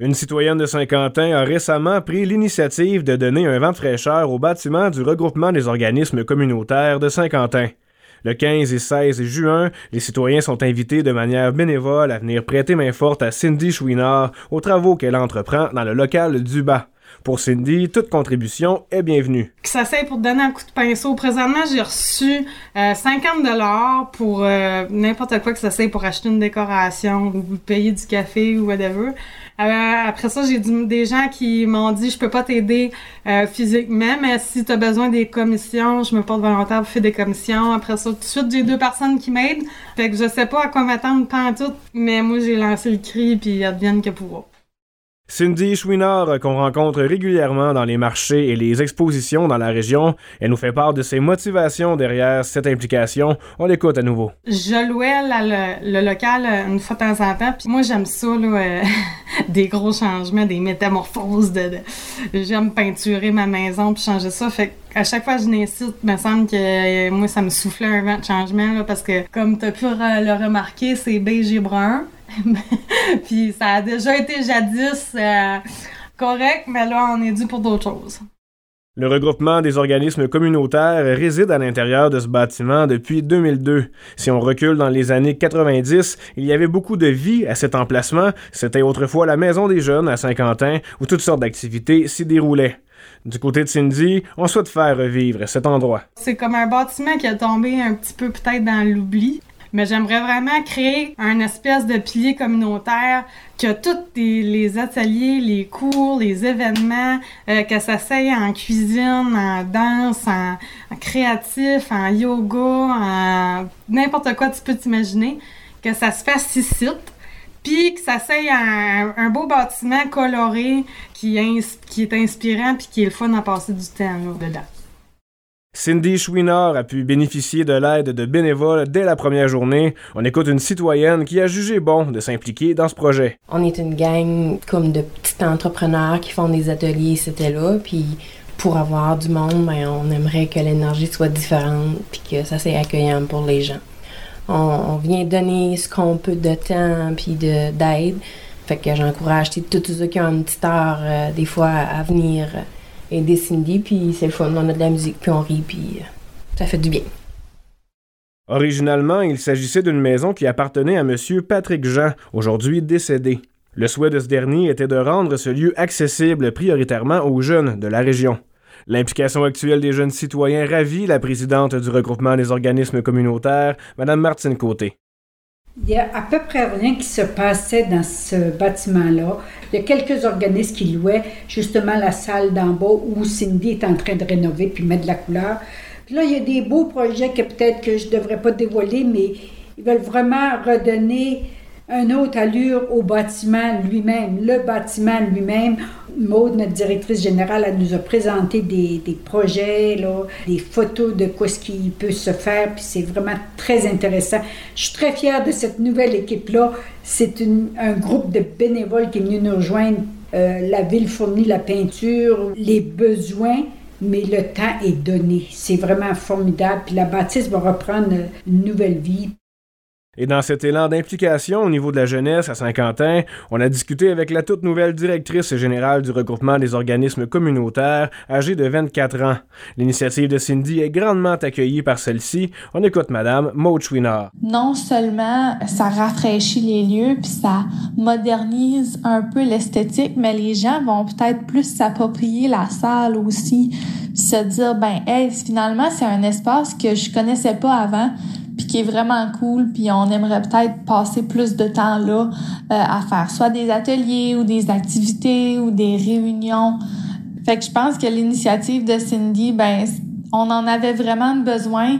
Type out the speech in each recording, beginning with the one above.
Une citoyenne de Saint-Quentin a récemment pris l'initiative de donner un vent fraîcheur au bâtiment du regroupement des organismes communautaires de Saint-Quentin. Le 15 et 16 juin, les citoyens sont invités de manière bénévole à venir prêter main forte à Cindy Chouinard aux travaux qu'elle entreprend dans le local du bas. Pour Cindy, toute contribution est bienvenue. Ça c'est pour donner un coup de pinceau. Présentement, j'ai reçu 50 euh, dollars pour euh, n'importe quoi que ça soit pour acheter une décoration ou payer du café ou whatever. Euh, après ça, j'ai des gens qui m'ont dit je peux pas t'aider physiquement, mais si tu as besoin des commissions, je me porte volontaire pour faire des commissions. Après ça, tout de suite, j'ai deux personnes qui m'aident. Fait que je sais pas à quoi m'attendre pas tout, mais moi j'ai lancé le cri puis advienne que pouvoir. Cindy Chouinard, qu'on rencontre régulièrement dans les marchés et les expositions dans la région, elle nous fait part de ses motivations derrière cette implication. On l'écoute à nouveau. Je louais le, local euh, une fois de temps en temps, puis moi j'aime ça, euh, des gros changements, des métamorphoses. J'aime peinturer ma maison puis changer ça. Fait à chaque fois que je n'incite, il me semble que euh, moi ça me soufflait un vent de changement, parce que comme tu as pu le remarquer, c'est beige et brun. puis ça a déjà été jadis euh, correct, mais là, on est dû pour d'autres choses. Le regroupement des organismes communautaires réside à l'intérieur de ce bâtiment depuis 2002. Si on recule dans les années 90, il y avait beaucoup de vie à cet emplacement. C'était autrefois la maison des jeunes à Saint-Quentin où toutes sortes d'activités s'y déroulaient. Du côté de Cindy, on souhaite faire revivre cet endroit. C'est comme un bâtiment qui a tombé un petit peu peut-être dans l'oubli mais j'aimerais vraiment créer un espèce de pilier communautaire que tous les, ateliers, les cours, les événements, euh, que ça s'aille en cuisine, en danse, en, créatif, en yoga, en n'importe quoi tu peux t'imaginer, que ça se fasse ici puis que ça soit un, un, beau bâtiment coloré qui, est inspirant puis qui est le fun à passer du temps dedans. Cindy Chouinard a pu bénéficier de l'aide de bénévoles dès la première journée. On écoute une citoyenne qui a jugé bon de s'impliquer dans ce projet. On est une gang comme de petits entrepreneurs qui font des ateliers, c'était là, puis pour avoir du monde, ben, on aimerait que l'énergie soit différente puis que ça soit accueillant pour les gens. On, vient donner ce qu'on peut de temps puis d'aide. Fait que j'encourage tous ceux qui ont une petite heure euh, des fois à venir et des puis c'est le fun. De la musique, puis on rit, puis euh, ça fait du bien. Originalement, il s'agissait d'une maison qui appartenait à M. Patrick Jean, aujourd'hui décédé. Le souhait de ce dernier était de rendre ce lieu accessible prioritairement aux jeunes de la région. L'implication actuelle des jeunes citoyens ravit la présidente du regroupement des organismes communautaires, Mme Martine Côté. Il y a à peu près rien qui se passait dans ce bâtiment-là. Il y a quelques organismes qui louaient justement la salle d'en bas où Cindy est en train de rénover puis mettre de la couleur. Puis là, il y a des beaux projets que peut-être que je ne devrais pas dévoiler, mais ils veulent vraiment redonner un autre allure au bâtiment lui-même. Le bâtiment lui-même, Maude, notre directrice générale, elle nous a présenté des, des projets, là, des photos de quoi ce qui peut se faire, puis c'est vraiment très intéressant. Je suis très fière de cette nouvelle équipe-là. C'est un groupe de bénévoles qui est venu nous rejoindre. Euh, la ville fournit la peinture, les besoins, mais le temps est donné. C'est vraiment formidable. Puis la bâtisse va reprendre une nouvelle vie. Et dans cet élan d'implication au niveau de la jeunesse à Saint-Quentin, on a discuté avec la toute nouvelle directrice générale du regroupement des organismes communautaires, âgée de 24 ans. L'initiative de Cindy est grandement accueillie par celle-ci. On écoute Madame Maud. Non seulement ça rafraîchit les lieux puis ça modernise un peu l'esthétique, mais les gens vont peut-être plus s'approprier la salle aussi, se dire ben hey, finalement c'est un espace que je connaissais pas avant qui est vraiment cool, puis on aimerait peut-être passer plus de temps là euh, à faire soit des ateliers ou des activités ou des réunions. Fait que je pense que l'initiative de Cindy, ben on en avait vraiment besoin,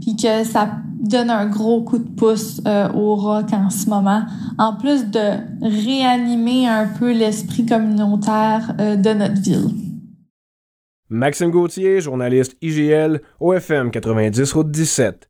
puis que ça donne un gros coup de pouce euh, au rock en ce moment, en plus de réanimer un peu l'esprit communautaire euh, de notre ville. Maxime Gauthier, journaliste IGL, OFM 90 Route 17.